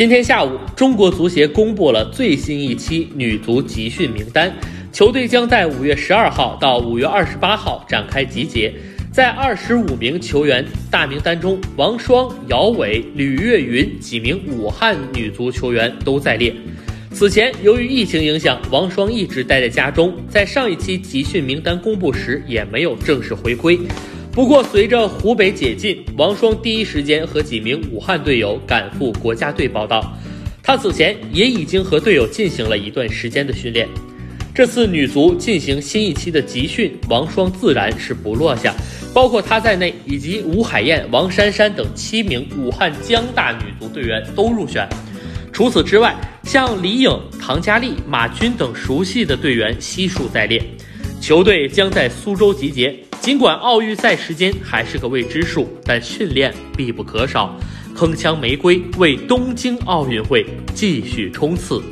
今天下午，中国足协公布了最新一期女足集训名单，球队将在五月十二号到五月二十八号展开集结。在二十五名球员大名单中，王霜、姚伟、吕月云几名武汉女足球员都在列。此前，由于疫情影响，王霜一直待在家中，在上一期集训名单公布时也没有正式回归。不过，随着湖北解禁，王霜第一时间和几名武汉队友赶赴国家队报道。他此前也已经和队友进行了一段时间的训练。这次女足进行新一期的集训，王霜自然是不落下。包括他在内，以及吴海燕、王珊珊等七名武汉江大女足队员都入选。除此之外，像李颖、唐佳丽、马军等熟悉的队员悉数在列。球队将在苏州集结。尽管奥运赛时间还是个未知数，但训练必不可少。铿锵玫瑰为东京奥运会继续冲刺。